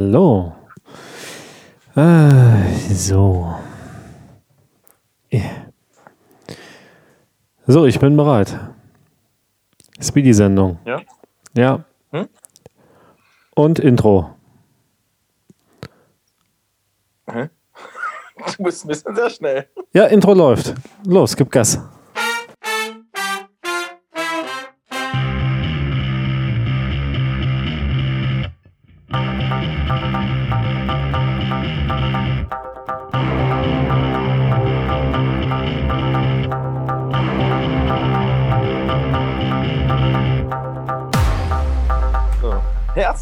Hallo. Ah, so. Yeah. So, ich bin bereit. Speedy-Sendung. Ja? Ja. Hm? Und Intro. Hä? Du bist ein bisschen sehr schnell. Ja, Intro läuft. Los, gib Gas.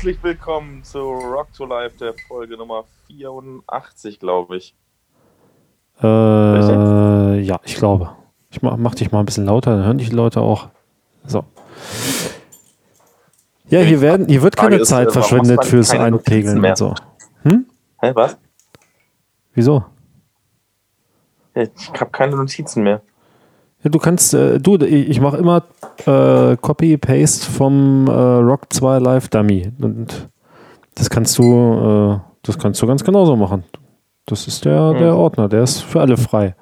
Herzlich willkommen zu Rock to Life, der Folge Nummer 84, glaube ich. Äh, ja, ich glaube. Ich mach, mach dich mal ein bisschen lauter, dann hören dich die Leute auch. So. Ja, hier, werden, hier wird keine ist, Zeit äh, verschwendet fürs Einpegeln und so. Hm? Hä, was? Wieso? Ich habe keine Notizen mehr. Ja, du kannst, äh, du, ich mache immer äh, Copy-Paste vom äh, Rock 2 Live Dummy. Und das kannst du, äh, das kannst du ganz genauso machen. Das ist der, Hm. der Ordner, der ist für alle frei.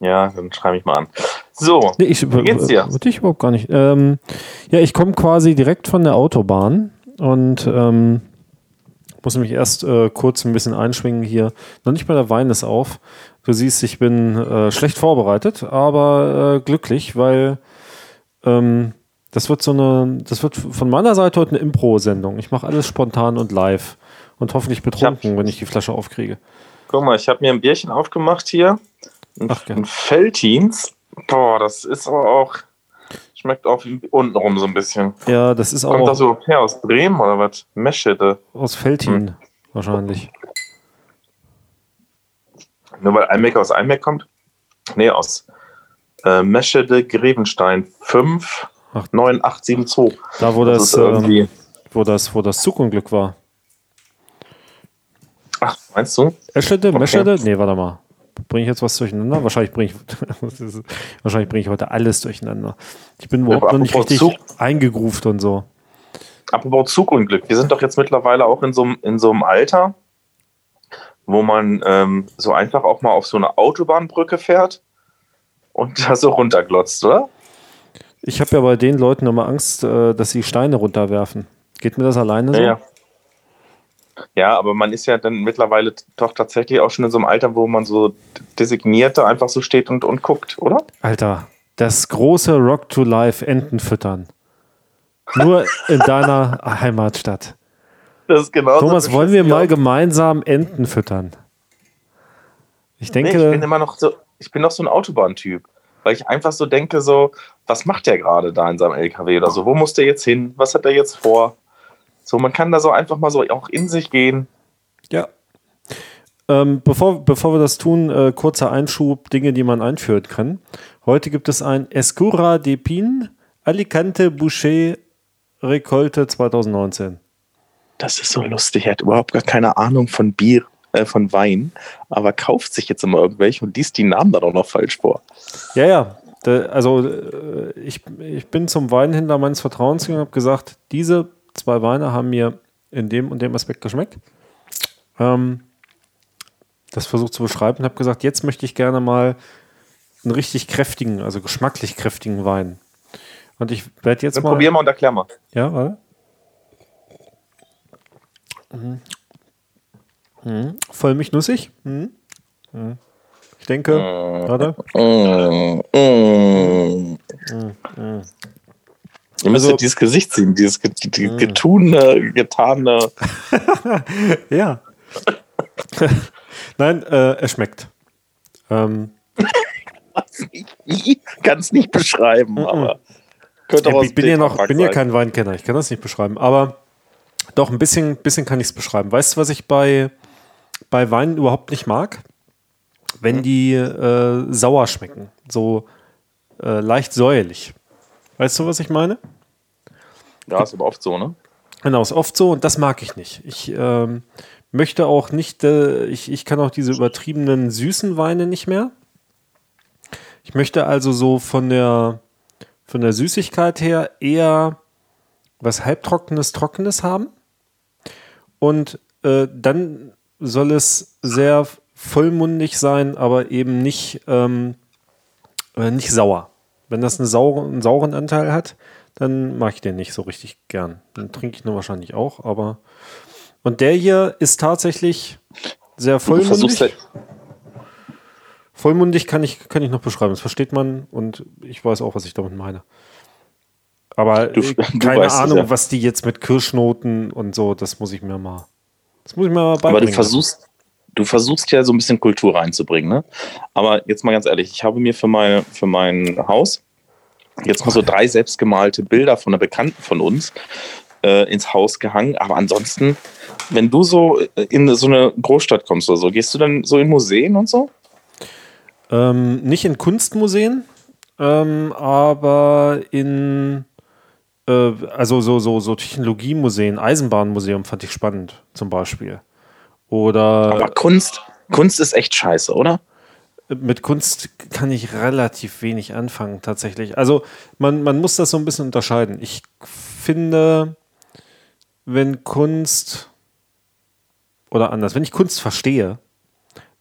Ja, dann schreibe ich mal an. So, Nee, ich, Wie geht's dir? Äh, dich überhaupt gar nicht. Ähm, ja, ich komme quasi direkt von der Autobahn und ähm, muss mich erst äh, kurz ein bisschen einschwingen hier. Noch nicht mal der Wein ist auf. Du siehst, ich bin äh, schlecht vorbereitet, aber äh, glücklich, weil ähm, das wird so eine, das wird von meiner Seite heute eine Impro-Sendung. Ich mache alles spontan und live und hoffentlich betrunken, wenn ich die Flasche aufkriege. guck mal, ich habe mir ein Bierchen aufgemacht hier. Ein, Ach, ein Feltins. Boah, das ist aber auch. Schmeckt auch wie untenrum so ein bisschen. Ja, das ist Kommt auch das so her aus Bremen oder was? Meschede. aus Feltin Hm. wahrscheinlich. Nur weil Einbeck aus Einbeck kommt? Nee, aus äh, Meschede Grevenstein 5 Ach. 9872. Da, wo Das das, ähm, wo das, wo das Zugunglück war. Ach, meinst du? Eschede, Okay. Meschede? Nee, warte mal. Bringe ich jetzt was durcheinander? Wahrscheinlich bringe ich, wahrscheinlich bringe ich heute alles durcheinander. Ich bin überhaupt noch nicht richtig Zug. eingegruft und so. Apropos Zugunglück. Wir sind doch jetzt mittlerweile auch in so, in so einem Alter, wo man ähm, so einfach auch mal auf so eine Autobahnbrücke fährt und da so runterglotzt, oder? Ich habe ja bei den Leuten immer Angst, äh, dass sie Steine runterwerfen. Geht mir das alleine so? Ja, ja. Aber man ist ja dann mittlerweile doch tatsächlich auch schon in so einem Alter, wo man so designierte einfach so steht und, und guckt, oder? Alter, das große Rock to Life Enten füttern. Nur in deiner Heimatstadt. Das ist genau Thomas, wollen wir mal gemeinsam Enten füttern? Ich Nee, denke, ich bin immer noch so, ich bin noch so ein Autobahntyp. Weil ich einfach so denke, so, was macht der gerade da in seinem LKW oder so? Wo muss der jetzt hin? Was hat er jetzt vor? So, man kann da so einfach mal so auch in sich gehen. Ja. Ähm, bevor, bevor wir das tun, äh, kurzer Einschub, Dinge, die man einführen kann. Heute gibt es ein Escura de Pin Alicante Boucher Recolte 2019. Das ist so lustig. Er hat überhaupt gar keine Ahnung von Bier, äh, von Wein, aber kauft sich jetzt immer irgendwelche und liest die Namen dann auch noch falsch vor. Ja, ja. Da, also äh, ich, ich bin zum Weinhändler meines Vertrauens gegangen und habe gesagt, diese zwei Weine haben mir in dem und dem Aspekt geschmeckt. Ähm, das versucht zu beschreiben und habe gesagt, jetzt möchte ich gerne mal einen richtig kräftigen, also geschmacklich kräftigen Wein. Und ich werde jetzt Dann mal. probier mal und erklär mal. Ja, warte. Mhm. Mhm. Voll mich nussig. Mhm. Mhm. Ich denke, warte. Mm, mm. Ihr müsst Also- dieses Gesicht sehen, dieses get- getune, getane. Ja. Nein, äh, es schmeckt. Ähm, Ich kann es nicht beschreiben, aber könnte ich bin ja noch, bin ja kein Weinkenner, ich kann das nicht beschreiben, aber doch ein bisschen, bisschen kann ich es beschreiben. Weißt du, was ich bei, bei Weinen überhaupt nicht mag? Wenn die äh, sauer schmecken, so äh, leicht säuerlich. Weißt du, was ich meine? Ja, ist aber oft so, ne? Genau, ist oft so und das mag ich nicht. Ich ähm, möchte auch nicht, äh, ich, ich kann auch diese übertriebenen süßen Weine nicht mehr. Ich möchte also so von der, von der Süßigkeit her eher was halbtrockenes, trockenes haben. Und äh, dann soll es sehr vollmundig sein, aber eben nicht, ähm, äh, nicht sauer. Wenn das eine saure, einen sauren Anteil hat, dann mag ich den nicht so richtig gern. Dann trinke ich nur wahrscheinlich auch, aber. Und der hier ist tatsächlich sehr vollmundig. Vollmundig kann ich, kann ich noch beschreiben. Das versteht man und ich weiß auch, was ich damit meine. Aber du, äh, keine du Ahnung, es, ja. was die jetzt mit Kirschnoten und so, das muss ich mir mal. Das muss ich mir mal beibringen. Aber du versuchst, du versuchst ja so ein bisschen Kultur reinzubringen, ne? Aber jetzt mal ganz ehrlich, ich habe mir für, meine, für mein Haus jetzt mal so drei selbstgemalte Bilder von einer Bekannten von uns äh, ins Haus gehangen. Aber ansonsten, wenn du so in so eine Großstadt kommst oder so, gehst du dann so in Museen und so? Ähm, nicht in Kunstmuseen, ähm, aber in äh, also so, so, so Technologiemuseen, Eisenbahnmuseum fand ich spannend, zum Beispiel. Oder. Aber Kunst, Kunst ist echt scheiße, oder? Mit Kunst kann ich relativ wenig anfangen, tatsächlich. Also man, man muss das so ein bisschen unterscheiden. Ich finde, wenn Kunst oder anders, wenn ich Kunst verstehe,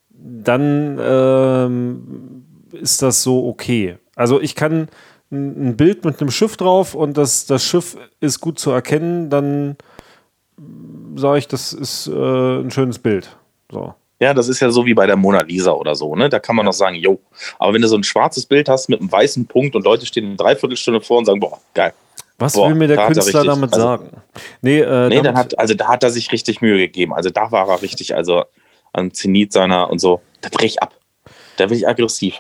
dann ähm, ist das so okay. Also ich kann ein Bild mit einem Schiff drauf und das, das Schiff ist gut zu erkennen, dann sage ich, das ist äh, ein schönes Bild. So. Ja, das ist ja so wie bei der Mona Lisa oder so, ne? Da kann man noch sagen, jo. Aber wenn du so ein schwarzes Bild hast mit einem weißen Punkt und Leute stehen eine Dreiviertelstunde vor und sagen, boah, geil. Was boah, will mir der Künstler richtig, damit also, sagen? Nee, äh, nee hat, also da hat er sich richtig Mühe gegeben. Also da war er richtig, also am Zenit seiner und so. Da drehe ich ab. Da bin ich aggressiv.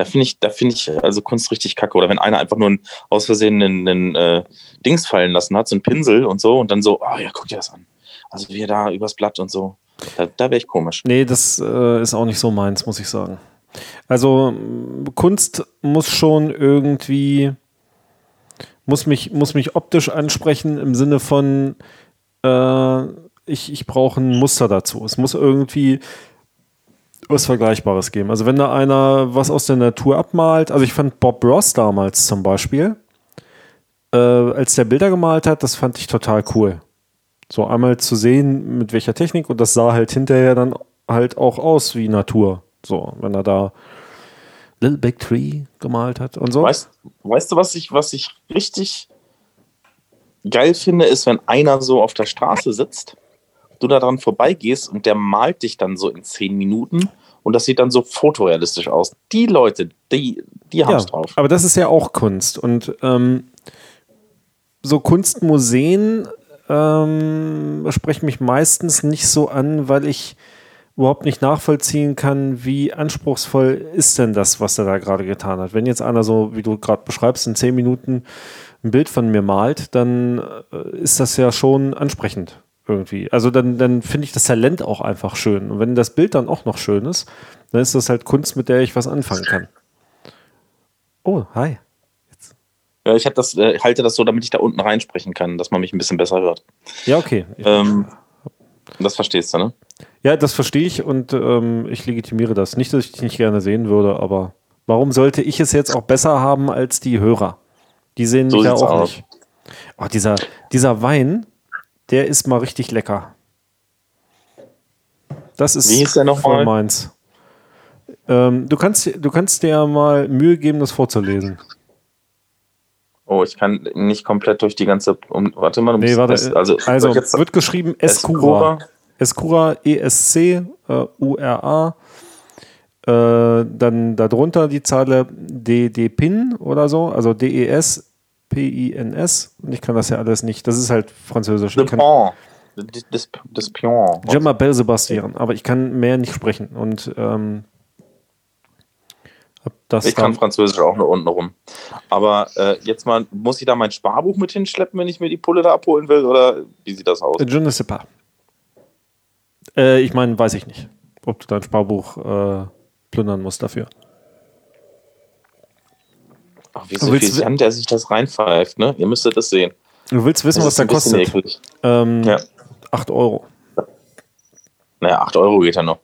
Da finde ich, da finde ich also Kunst richtig kacke. Oder wenn einer einfach nur einen, aus Versehen einen, einen äh, Dings fallen lassen hat, so einen Pinsel und so, und dann so, ah oh, ja, guck dir das an. Also wie er da übers Blatt und so. Da, da wäre ich komisch. Nee, das äh, ist auch nicht so meins, muss ich sagen. Also Kunst muss schon irgendwie, muss mich, muss mich optisch ansprechen im Sinne von, äh, ich, ich brauche ein Muster dazu. Es muss irgendwie was Vergleichbares geben. Also wenn da einer was aus der Natur abmalt, also ich fand Bob Ross damals zum Beispiel, äh, als der Bilder gemalt hat, das fand ich total cool. So einmal zu sehen, mit welcher Technik und das sah halt hinterher dann halt auch aus wie Natur. So, wenn er da Little Big Tree gemalt hat und so. Weißt, weißt du, was ich, was ich richtig geil finde, ist, wenn einer so auf der Straße sitzt, du da dran vorbeigehst und der malt dich dann so in zehn Minuten und das sieht dann so fotorealistisch aus. Die Leute, die, die haben es ja, drauf. Aber das ist ja auch Kunst. Und ähm, so Kunstmuseen ähm, sprechen mich meistens nicht so an, weil ich überhaupt nicht nachvollziehen kann, wie anspruchsvoll ist denn das, was er da gerade getan hat. Wenn jetzt einer so, wie du gerade beschreibst, in zehn Minuten ein Bild von mir malt, dann äh, ist das ja schon ansprechend irgendwie. Also dann, dann finde ich das Talent auch einfach schön. Und wenn das Bild dann auch noch schön ist, dann ist das halt Kunst, mit der ich was anfangen kann. Oh, hi. Ja, ich das, äh, halte das so, damit ich da unten reinsprechen kann, dass man mich ein bisschen besser hört. Ja, okay. Ähm, das verstehst du, ne? Ja, das verstehe ich und ähm, ich legitimiere das. Nicht, dass ich dich nicht gerne sehen würde, aber warum sollte ich es jetzt auch besser haben als die Hörer? Die sehen mich so ja auch aus. nicht. Oh, dieser, dieser Wein, der ist mal richtig lecker. Das ist Wie ist der noch voll mal? meins. Ähm, du, kannst, du kannst dir mal Mühe geben, das vorzulesen. Oh, ich kann nicht komplett durch die ganze. Um, warte mal, nee, warte, das, also, also wird geschrieben Escura. Escura, E-S-C-U-R-A. Äh, dann darunter die Zahl D-D-Pin oder so, also D-E-S, P-I-N-S. Und ich kann das ja alles nicht. Das ist halt Französisch. Le Pont. Das, Pion. Gemma Belle Sebastian. Aber ich kann mehr nicht sprechen. Und ähm, das ich kann Französisch auch nur unten rum. Aber äh, jetzt mal, muss ich da mein Sparbuch mit hinschleppen, wenn ich mir die Pulle da abholen will? Oder wie sieht das aus? Je ne sais pas. Äh, ich meine, weiß ich nicht, ob du dein Sparbuch äh, plündern musst dafür. Ach, wie Sand, der sich das reinpfeift, ne? Ihr müsstet das sehen. Du willst wissen, was der kostet? Ähm, ja. 8 Euro. Naja, 8 Euro geht ja noch.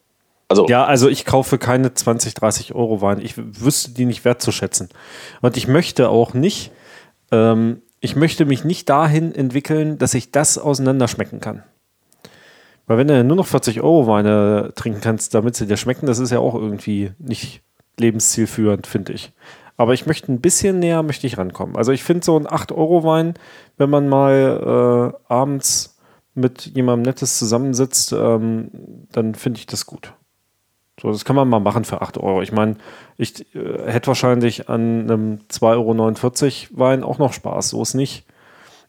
Also, ja, also ich kaufe keine 20, 30 Euro Wein. Ich wüsste die nicht wertzuschätzen. Und ich möchte auch nicht, ähm, ich möchte mich nicht dahin entwickeln, dass ich das auseinanderschmecken kann. Weil wenn du nur noch 40 Euro Weine trinken kannst, damit sie dir schmecken, das ist ja auch irgendwie nicht lebenszielführend, finde ich. Aber ich möchte ein bisschen näher, möchte ich rankommen. Also ich finde so ein 8-Euro-Wein, wenn man mal äh, abends mit jemandem Nettes zusammensitzt, ähm, dann finde ich das gut. So, das kann man mal machen für 8 Euro. Ich meine, ich äh, hätte wahrscheinlich an einem 2,49 Euro Wein auch noch Spaß. So ist nicht.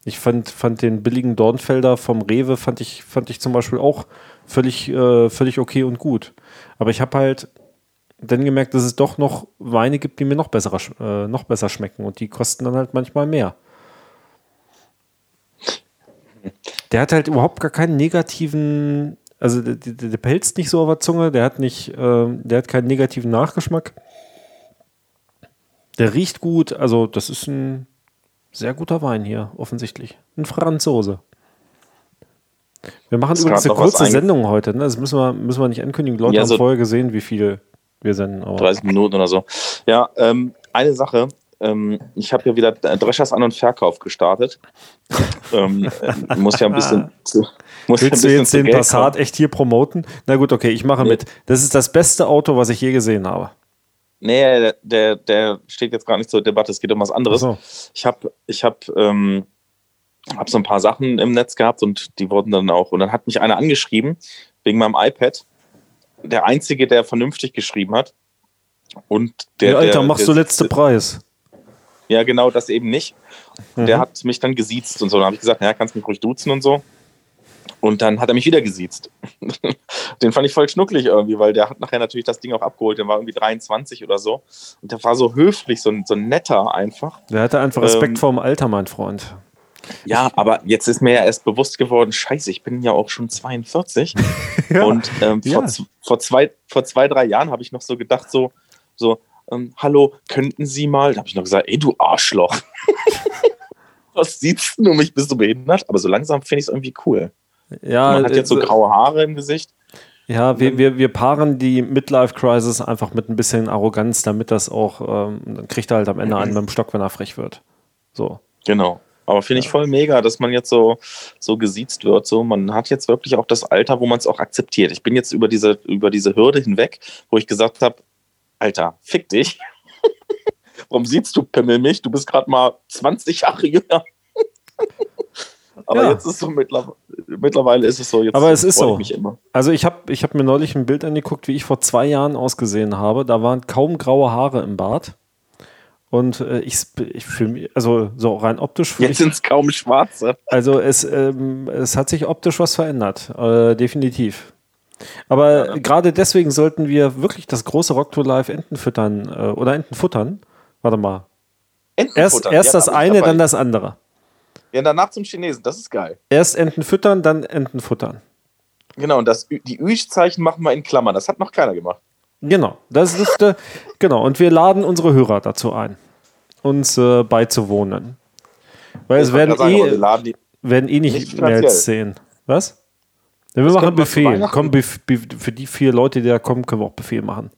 Ich fand, fand den billigen Dornfelder vom Rewe fand ich, fand ich zum Beispiel auch völlig, äh, völlig okay und gut. Aber ich habe halt dann gemerkt, dass es doch noch Weine gibt, die mir noch besser, äh, noch besser schmecken und die kosten dann halt manchmal mehr. Der hat halt überhaupt gar keinen negativen, also der, der, der pelzt nicht so auf der Zunge, der hat nicht, äh, der hat keinen negativen Nachgeschmack. Der riecht gut, also das ist ein sehr guter Wein hier, offensichtlich. Ein Franzose. Wir machen übrigens eine kurze Sendung heute, ne? Das müssen wir, müssen wir nicht ankündigen. Die Leute ja, haben so vorher gesehen, wie viel wir senden. Aber 30 Minuten oder so. Ja, ähm, eine Sache. Ähm, ich habe ja wieder Dreschers An- und Verkauf gestartet. ähm, muss ja ein bisschen zu, muss Willst ja ein bisschen du jetzt den Passat kommen. echt hier promoten? Na gut, okay, ich mache nee. mit. Das ist das beste Auto, was ich je gesehen habe. Nee, der, der, der steht jetzt gar nicht zur Debatte, es geht um was anderes. So. Ich habe ich hab, ähm, hab so ein paar Sachen im Netz gehabt und die wurden dann auch. Und dann hat mich einer angeschrieben wegen meinem iPad der Einzige, der vernünftig geschrieben hat. Und der, ja, Alter, der, machst der, du letzte Preis. Ja, genau, das eben nicht. Mhm. Der hat mich dann gesiezt und so. Dann habe ich gesagt, ja, kannst mich ruhig duzen und so. Und dann hat er mich wieder gesiezt. Den fand ich voll schnucklig irgendwie, weil der hat nachher natürlich das Ding auch abgeholt. Der war irgendwie 23 oder so. Und der war so höflich, so, so netter einfach. Der hatte einfach Respekt ähm, vor dem Alter, mein Freund. Ja, aber jetzt ist mir ja erst bewusst geworden, scheiße, ich bin ja auch schon 42. ja, und ähm, ja. vor, vor, zwei, vor zwei, drei Jahren habe ich noch so gedacht, so, so ähm, hallo, könnten Sie mal? Da habe ich noch gesagt, ey, du Arschloch. Was siehst du mich? Bist du behindert? Aber so langsam finde ich es irgendwie cool. Ja, Man hat jetzt so äh, graue Haare im Gesicht. Ja, wir, wir, wir paaren die Midlife-Crisis einfach mit ein bisschen Arroganz, damit das auch, ähm, dann kriegt er halt am Ende einen mit dem Stock, wenn er frech wird. So. Genau. Aber finde ich voll mega, dass man jetzt so, so gesiezt wird. So, man hat jetzt wirklich auch das Alter, wo man es auch akzeptiert. Ich bin jetzt über diese, über diese Hürde hinweg, wo ich gesagt habe, Alter, fick dich. Warum siehst du Pimmel mich? Du bist gerade mal 20 Jahre jünger. Aber ja. jetzt ist es so mittlerweile, mittlerweile ist es so. Jetzt Aber es ist so. Ich also ich habe ich hab mir neulich ein Bild angeguckt, wie ich vor zwei Jahren ausgesehen habe. Da waren kaum graue Haare im Bart. Und äh, ich, ich für also so rein optisch. Jetzt sind es kaum schwarze. Also es, ähm, es hat sich optisch was verändert, äh, definitiv. Aber ja, gerade deswegen sollten wir wirklich das große Rock to Life Enten füttern äh, oder Enten futtern. Warte mal. Enten erst futtern. erst ja, das eine, dann das andere. Ja, danach zum Chinesen, das ist geil. Erst Enten füttern, dann Enten futtern. Genau, und das, die Ü-Zeichen machen wir in Klammern. Das hat noch keiner gemacht. Genau, das ist äh, genau. Und wir laden unsere Hörer dazu ein, uns äh, beizuwohnen. Weil es werden sagen, eh, werden eh nicht, nicht mehr als zehn. Was? Ja, wir das machen Befehl. Komm, für die vier Leute, die da kommen, können wir auch Befehl machen.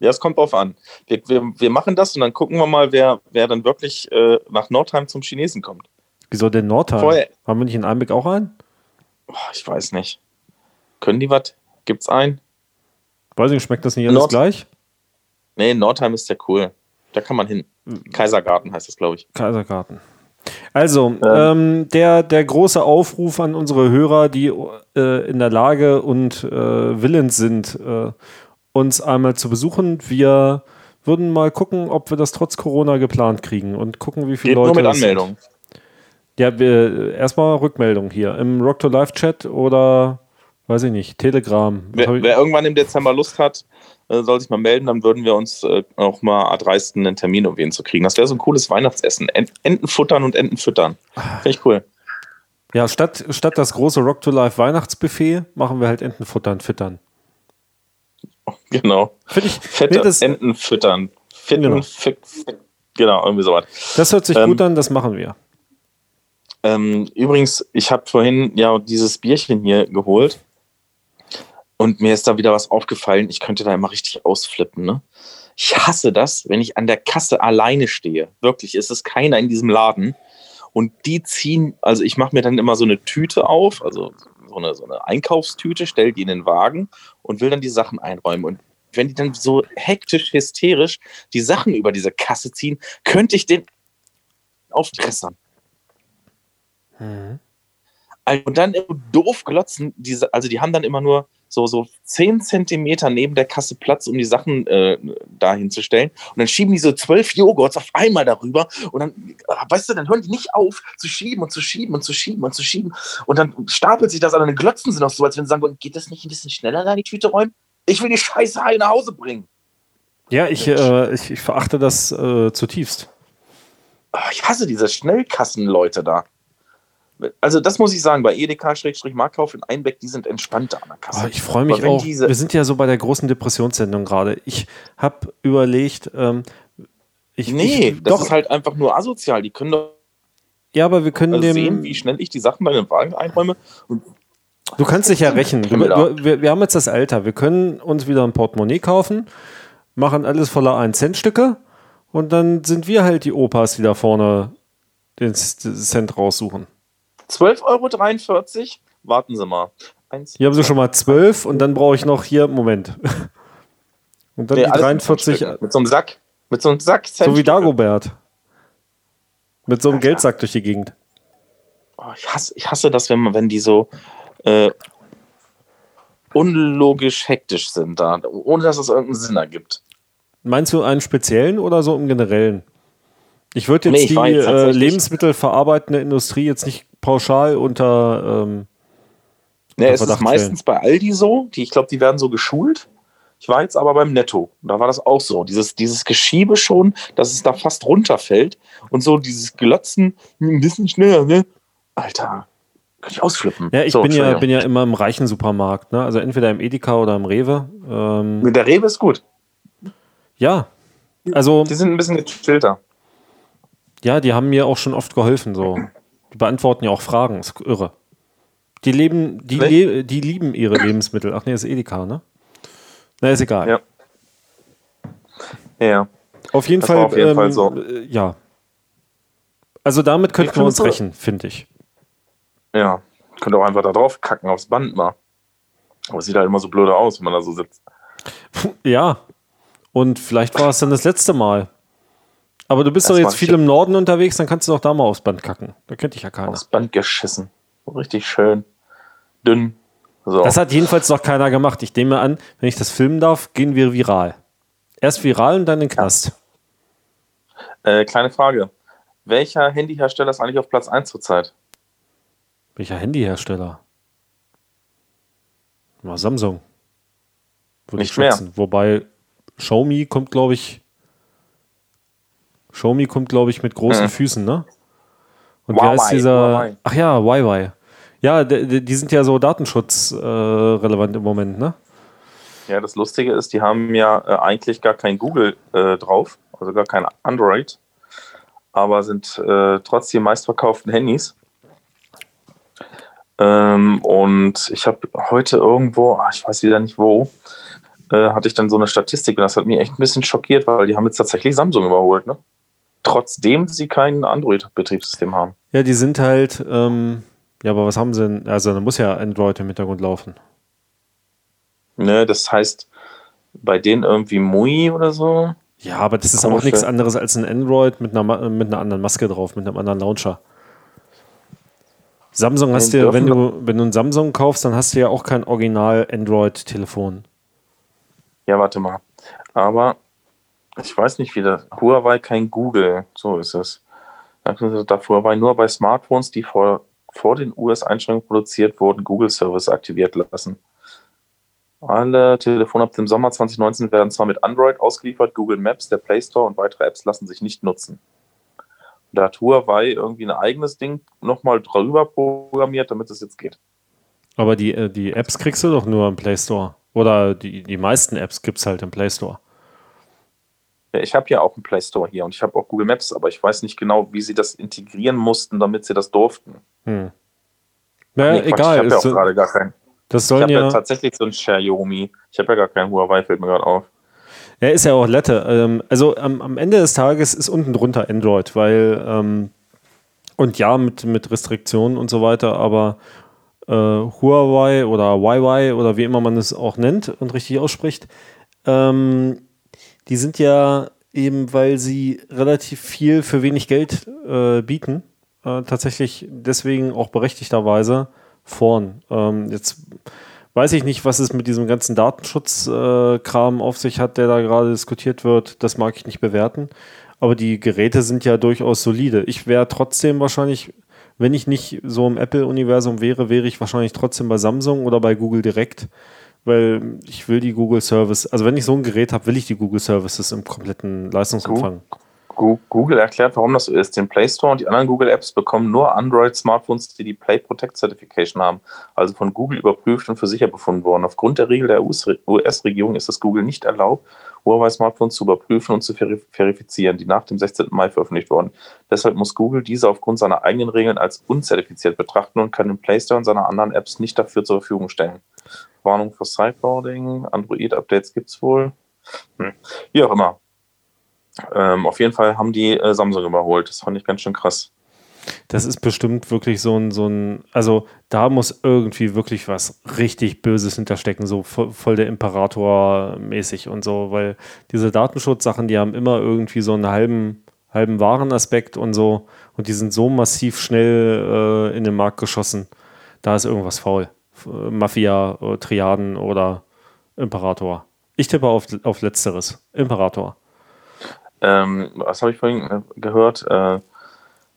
Ja, es kommt drauf an. Wir, wir, wir machen das und dann gucken wir mal, wer, wer dann wirklich äh, nach Nordheim zum Chinesen kommt. Wieso denn Nordheim? Vorher, Haben wir nicht in Einbeck auch einen? ich weiß nicht. Können die was? Gibt's einen? Weiß ich, schmeckt das nicht alles Nord gleich? Nee, Nordheim ist ja cool. Da kann man hin. Kaisergarten heißt das, glaube ich. Kaisergarten. Also, ähm, ähm, der, der große Aufruf an unsere Hörer, die äh, in der Lage und äh, willens sind, äh, uns einmal zu besuchen. Wir würden mal gucken, ob wir das trotz Corona geplant kriegen und gucken, wie viele Geht Leute. Nur mit Anmeldung. Ja, wir, erstmal Rückmeldung hier im Rock to Live Chat oder Weiß ich nicht. Telegram. Wer, wer, irgendwann im Dezember Lust hat, äh, soll sich mal melden, dann würden wir uns äh, auch mal erdreisten, einen Termin um wen zu kriegen. Das wäre so ein cooles Weihnachtsessen. Enten futtern und Enten füttern. Finde ich cool. Ja, statt, statt das große Rock to Life Weihnachtsbuffet machen wir halt Enten futtern, füttern. Genau. Finde ich. Fette das, Enten füttern. Fitten, genau. Fit, genau, irgendwie sowas. Das hört sich ähm, gut an, das machen wir. Ähm, übrigens, ich habe vorhin ja dieses Bierchen hier geholt. Und mir ist da wieder was aufgefallen, ich könnte da immer richtig ausflippen. Ne? Ich hasse das, wenn ich an der Kasse alleine stehe. Wirklich, ist es keiner in diesem Laden. Und die ziehen, also ich mache mir dann immer so eine Tüte auf, also so eine, so eine Einkaufstüte, stellt die in den Wagen und will dann die Sachen einräumen. Und wenn die dann so hektisch, hysterisch die Sachen über diese Kasse ziehen, könnte ich den auftressern. Mhm. Und dann doof glotzen, diese, also die haben dann immer nur so, so 10 Zentimeter neben der Kasse Platz, um die Sachen äh, dahin zu stellen. Und dann schieben die so zwölf Joghurts auf einmal darüber. Und dann, ah, weißt du, dann hören die nicht auf zu schieben und zu schieben und zu schieben und zu schieben. Und dann stapelt sich das an den Glotzen sind auch so, als wenn sie sagen, geht das nicht ein bisschen schneller da in die Tüte räumen? Ich will die Scheiße heil nach Hause bringen. Ja, ich, äh, ich, ich, verachte das äh, zutiefst. Ah, ich hasse diese Schnellkassenleute da. Also das muss ich sagen, bei Edeka-Marktkauf in Einbeck, die sind entspannter an der Kasse. Oh, ich freue mich auch. Wir sind ja so bei der großen Depressionssendung gerade. Ich habe überlegt, ähm, ich, nee, ich, das doch. ist halt einfach nur asozial. Die können doch ja, aber wir können also sehen, wie schnell ich die Sachen bei den Wagen einräume. du kannst dich ja rächen. Du, du, wir, wir, haben jetzt das Alter. Wir können uns wieder ein Portemonnaie kaufen, machen alles voller 1-Cent-Stücke und dann sind wir halt die Opas, die da vorne den Cent raussuchen. 12,43 Euro. Warten Sie mal. Eins, hier haben Sie schon mal 12 und dann brauche ich noch hier, Moment. Und dann nee, die 43. Mit so einem Sack. Mit so einem Sack. So wie Dagobert. Mit so einem Alter. Geldsack durch die Gegend. Oh, ich, hasse, ich hasse das, wenn, man, wenn die so äh, unlogisch hektisch sind da, ohne dass es irgendeinen Sinn ergibt. Meinst du einen speziellen oder so im Generellen? Ich würde jetzt nee, die jetzt äh, lebensmittelverarbeitende Industrie jetzt nicht pauschal unter. Ähm, ja, es ist meistens bei Aldi so, die, ich glaube, die werden so geschult. Ich war jetzt aber beim Netto. Da war das auch so. Dieses, dieses Geschiebe schon, dass es da fast runterfällt. Und so dieses Glotzen, ein bisschen schneller, ne? Alter, kann ich ausflippen. Ja, ich so, bin, ja, bin ja immer im reichen Supermarkt. Ne? Also entweder im Edeka oder im Rewe. Ähm, Der Rewe ist gut. Ja. Also, die sind ein bisschen gechillter. Ja, die haben mir auch schon oft geholfen. So. Die beantworten ja auch Fragen. Ist irre. Die leben, die, le die lieben ihre Lebensmittel. Ach nee, ist Edeka, ne? Na, ist egal. Ja. Ja. Auf jeden das Fall. Auf jeden ähm, Fall so. Ja. Also damit könnten wir uns rächen, finde ich. Ja. Könnt auch einfach da drauf kacken aufs Band mal. Aber es sieht halt immer so blöde aus, wenn man da so sitzt. Ja. Und vielleicht war es dann das letzte Mal. Aber du bist das doch jetzt viel im Norden unterwegs, dann kannst du doch da mal aufs Band kacken. Da kennt dich ja keiner. Aufs Band geschissen. Richtig schön. Dünn. So. Das hat jedenfalls noch keiner gemacht. Ich nehme an, wenn ich das filmen darf, gehen wir viral. Erst viral und dann in den Knast. Ja. Äh, kleine Frage. Welcher Handyhersteller ist eigentlich auf Platz 1 zurzeit? Welcher Handyhersteller? War Samsung. Würde Nicht mehr. Wobei Xiaomi kommt, glaube ich, Xiaomi kommt, glaube ich, mit großen hm. Füßen, ne? Und Huawei, wie heißt dieser? Huawei. Ach ja, Huawei. Ja, die, die sind ja so datenschutzrelevant äh, im Moment, ne? Ja, das Lustige ist, die haben ja äh, eigentlich gar kein Google äh, drauf, also gar kein Android, aber sind äh, trotzdem meistverkauften Handys. Ähm, und ich habe heute irgendwo, ah, ich weiß wieder nicht wo, hatte ich dann so eine Statistik und das hat mich echt ein bisschen schockiert, weil die haben jetzt tatsächlich Samsung überholt, ne? Trotzdem sie kein Android-Betriebssystem haben. Ja, die sind halt, ähm, ja, aber was haben sie denn? Also da muss ja Android im Hintergrund laufen. Ne, das heißt bei denen irgendwie MUI oder so. Ja, aber das ist auch nichts anderes als ein Android mit einer, mit einer anderen Maske drauf, mit einem anderen Launcher. Samsung hast du wenn du, wenn du ein Samsung kaufst, dann hast du ja auch kein Original Android-Telefon. Ja, warte mal. Aber ich weiß nicht, wie das. Huawei kein Google, so ist es. Darf Huawei nur bei Smartphones, die vor, vor den US-Einschränkungen produziert wurden, Google-Service aktiviert lassen. Alle Telefone ab dem Sommer 2019 werden zwar mit Android ausgeliefert, Google Maps, der Play Store und weitere Apps lassen sich nicht nutzen. Da hat Huawei irgendwie ein eigenes Ding nochmal drüber programmiert, damit es jetzt geht. Aber die, äh, die Apps kriegst du doch nur im Play Store. Oder die, die meisten Apps gibt es halt im Play Store. Ich habe ja auch einen Play Store hier und ich habe auch Google Maps, aber ich weiß nicht genau, wie sie das integrieren mussten, damit sie das durften. Hm. Naja, nee, egal. Ich habe ja auch gerade gar keinen. Das sollen ich habe ja, ja tatsächlich so ein Xiaomi. Ich habe ja gar keinen Huawei, fällt mir gerade auf. Ja, ist ja auch Lette. Ähm, also am, am, Ende des Tages ist unten drunter Android, weil ähm, und ja, mit, mit Restriktionen und so weiter, aber äh, Huawei oder YY oder wie immer man es auch nennt und richtig ausspricht, ähm, die sind ja eben, weil sie relativ viel für wenig Geld äh, bieten, äh, tatsächlich deswegen auch berechtigterweise vorn. Ähm, jetzt weiß ich nicht, was es mit diesem ganzen Datenschutzkram äh, auf sich hat, der da gerade diskutiert wird. Das mag ich nicht bewerten. Aber die Geräte sind ja durchaus solide. Ich wäre trotzdem wahrscheinlich, wenn ich nicht so im Apple-Universum wäre, wäre ich wahrscheinlich trotzdem bei Samsung oder bei Google direkt weil ich will die Google Service, also wenn ich so ein Gerät habe, will ich die Google Services im kompletten Leistungsumfang. Google erklärt, warum das so ist. Den Play Store und die anderen Google Apps bekommen nur Android-Smartphones, die die Play Protect Certification haben, also von Google überprüft und für sicher befunden worden. Aufgrund der Regel der US-Regierung ist es Google nicht erlaubt, Huawei-Smartphones zu überprüfen und zu verifizieren, die nach dem 16. Mai veröffentlicht wurden. Deshalb muss Google diese aufgrund seiner eigenen Regeln als unzertifiziert betrachten und kann den Play Store und seine anderen Apps nicht dafür zur Verfügung stellen. Warnung für Sideboarding, Android-Updates gibt es wohl. Hm. Wie auch immer. Ähm, auf jeden Fall haben die äh, Samsung überholt. Das fand ich ganz schön krass. Das ist bestimmt wirklich so ein, so ein, also da muss irgendwie wirklich was richtig Böses hinterstecken, so voll, der Imperator mäßig und so, weil diese Datenschutzsachen, die haben immer irgendwie so einen halben, halben Warenaspekt und so und die sind so massiv schnell äh, in den Markt geschossen. Da ist irgendwas faul. Mafia, äh, Triaden oder Imperator. Ich tippe auf, auf Letzteres. Imperator. Ähm, was habe ich vorhin äh, gehört? Äh,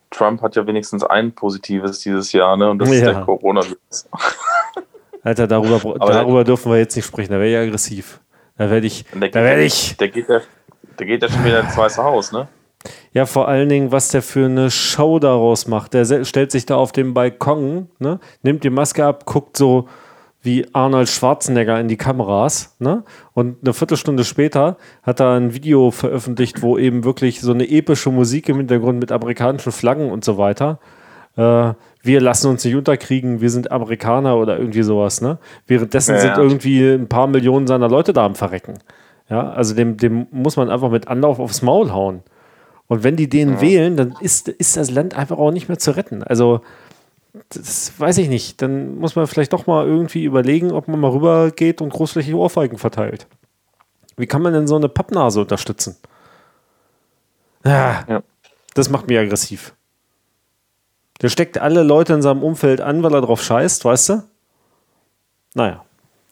Trump hat ja wenigstens ein Positives dieses Jahr, ne? Und das ja. ist der Coronavirus. Alter, darüber, darüber dürfen wir jetzt nicht sprechen. Da wäre ich aggressiv. Da werde ich. Da werde ich. Der geht ja, der geht ja schon wieder ins Weiße Haus, ne? Ja, vor allen Dingen, was der für eine Show daraus macht. Der stellt sich da auf dem Balkon, ne, nimmt die Maske ab, guckt so wie Arnold Schwarzenegger in die Kameras. Ne? Und eine Viertelstunde später hat er ein Video veröffentlicht, wo eben wirklich so eine epische Musik im Hintergrund mit amerikanischen Flaggen und so weiter. Äh, wir lassen uns nicht unterkriegen, wir sind Amerikaner oder irgendwie sowas. Ne? Währenddessen ja, sind irgendwie ein paar Millionen seiner Leute da am Verrecken. Ja, also dem, dem muss man einfach mit Anlauf aufs Maul hauen. Und wenn die den ja. wählen, dann ist, ist das Land einfach auch nicht mehr zu retten. Also, das weiß ich nicht. Dann muss man vielleicht doch mal irgendwie überlegen, ob man mal rübergeht und großflächige Ohrfeigen verteilt. Wie kann man denn so eine Pappnase unterstützen? Ah, ja. Das macht mich aggressiv. Der steckt alle Leute in seinem Umfeld an, weil er drauf scheißt, weißt du? Naja.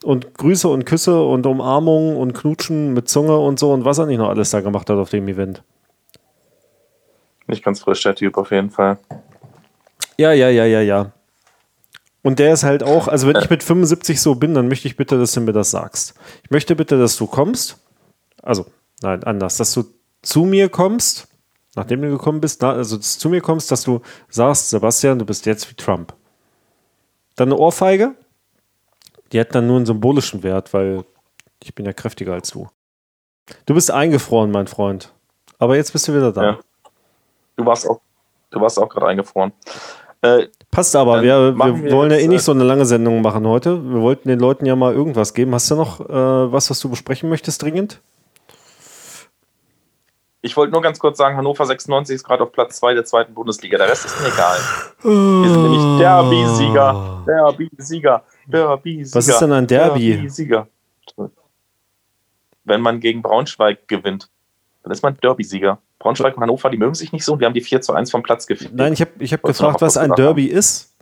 Und Grüße und Küsse und Umarmungen und Knutschen mit Zunge und so und was er nicht noch alles da gemacht hat auf dem Event. Nicht ganz frisch, der Typ auf jeden Fall. Ja, ja, ja, ja, ja. Und der ist halt auch, also wenn ich mit 75 so bin, dann möchte ich bitte, dass du mir das sagst. Ich möchte bitte, dass du kommst. Also, nein, anders. Dass du zu mir kommst, nachdem du gekommen bist, also dass du zu mir kommst, dass du sagst, Sebastian, du bist jetzt wie Trump. Dann eine Ohrfeige. Die hat dann nur einen symbolischen Wert, weil ich bin ja kräftiger als du. Du bist eingefroren, mein Freund. Aber jetzt bist du wieder da. Ja. Du warst auch, du warst auch gerade eingefroren. Äh, Passt aber, wir, wir, wir, wollen ja eh nicht so eine lange Sendung machen heute. Wir wollten den Leuten ja mal irgendwas geben. Hast du noch äh, was, was du besprechen möchtest, dringend? Ich wollte nur ganz kurz sagen, Hannover 96 ist gerade auf Platz 2 der zweiten Bundesliga. Der Rest ist mir egal. Wir sind nämlich Derby-Sieger. Derby-Sieger. Derby-Sieger. Was ist denn ein Derby? Derby-Sieger. Wenn man gegen Braunschweig gewinnt, dann ist man Derby-Sieger. Braunschweig und Hannover, die mögen sich nicht so und wir haben die 4 zu 1 vom Platz gefegt. Nein, ich habe ich hab gefragt, was ein Derby haben. ist.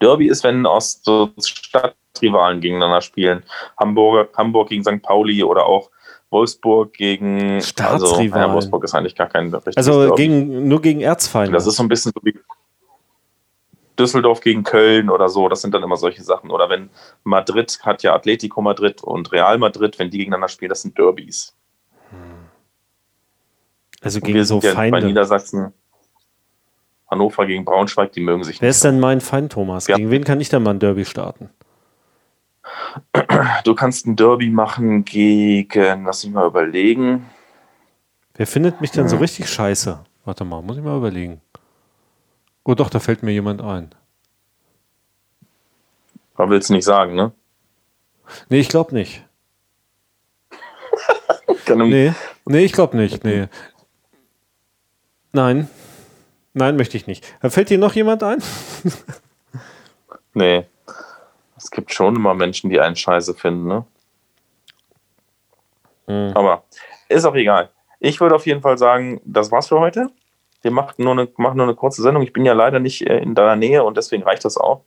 Derby ist, wenn aus so Stadtrivalen gegeneinander spielen. Hamburg, Hamburg gegen St. Pauli oder auch Wolfsburg gegen Staatsrivalen. Also, ja, Wolfsburg ist eigentlich gar kein richtiges Also gegen, nur gegen Erzfeinde. Das ist so ein bisschen so wie Düsseldorf gegen Köln oder so. Das sind dann immer solche Sachen. Oder wenn Madrid hat ja Atletico Madrid und Real Madrid, wenn die gegeneinander spielen, das sind Derbys. Also gegen so Feinde. Bei Niedersachsen, Hannover gegen Braunschweig, die mögen sich Wer nicht. Wer ist denn mein Feind, Thomas? Ja. Gegen wen kann ich denn mal ein Derby starten? Du kannst ein Derby machen gegen, lass mich mal überlegen. Wer findet mich denn hm. so richtig scheiße? Warte mal, muss ich mal überlegen. Oh doch, da fällt mir jemand ein. Aber willst du nicht sagen, ne? Nee, ich glaube nicht. nee, nee, ich glaube nicht. Nee. Nein. Nein, möchte ich nicht. Fällt dir noch jemand ein? Nee. Es gibt schon immer Menschen, die einen scheiße finden, ne? Mhm. Aber ist auch egal. Ich würde auf jeden Fall sagen, das war's für heute. Wir machen nur eine, machen nur eine kurze Sendung. Ich bin ja leider nicht äh, in deiner Nähe und deswegen reicht das auch.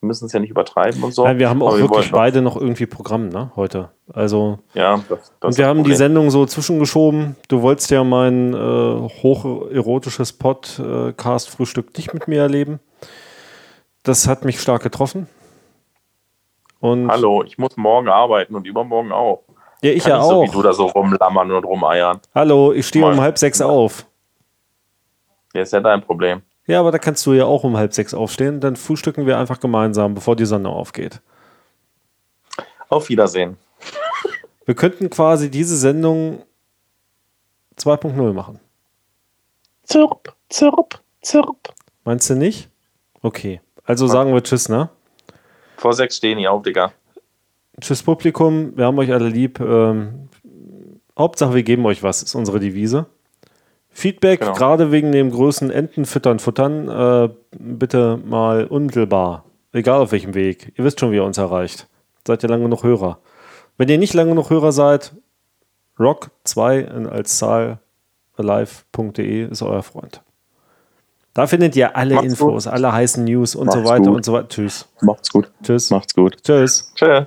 Wir müssen es ja nicht übertreiben und so. Nein, wir haben auch Aber wirklich beide noch irgendwie Programm, ne, heute. Also, Ja, das, das und wir haben die Problem. Sendung so zwischengeschoben. Du wolltest ja mein äh, hocherotisches Podcast-Frühstück nicht mit mir erleben. Das hat mich stark getroffen. Und Hallo, ich muss morgen arbeiten und übermorgen auch. ja, ich Kann ja nicht so wie auch. du da so rumlammern und rumeiern. Hallo, ich stehe um halb sechs auf. Ja, ist ja dein Problem. Ja, aber da kannst du ja auch um halb sechs aufstehen. Dann frühstücken wir einfach gemeinsam, bevor die Sonne aufgeht. Auf Wiedersehen. Wir könnten quasi diese Sendung 2.0 machen. Zirp, zirp, zirp. Meinst du nicht? Okay. Also sagen wir Tschüss, ne? Vor sechs stehen die auf, Digga. Tschüss Publikum, wir haben euch alle lieb. Ähm, Hauptsache, wir geben euch was, ist unsere Devise. Feedback, Genau. gerade wegen dem größten Enten füttern, futtern, äh, bitte mal unmittelbar. Egal auf welchem Weg. Ihr wisst schon, wie ihr uns erreicht. Seid ihr lange genug Hörer. Wenn ihr nicht lange genug Hörer seid, rock2 als Zahl alive.de ist euer Freund. Da findet ihr alle Macht's Infos, alle heißen News und so Macht's weiter gut. und so weiter. Tschüss. Macht's gut. Tschüss. Macht's gut. Tschüss. Tschüss.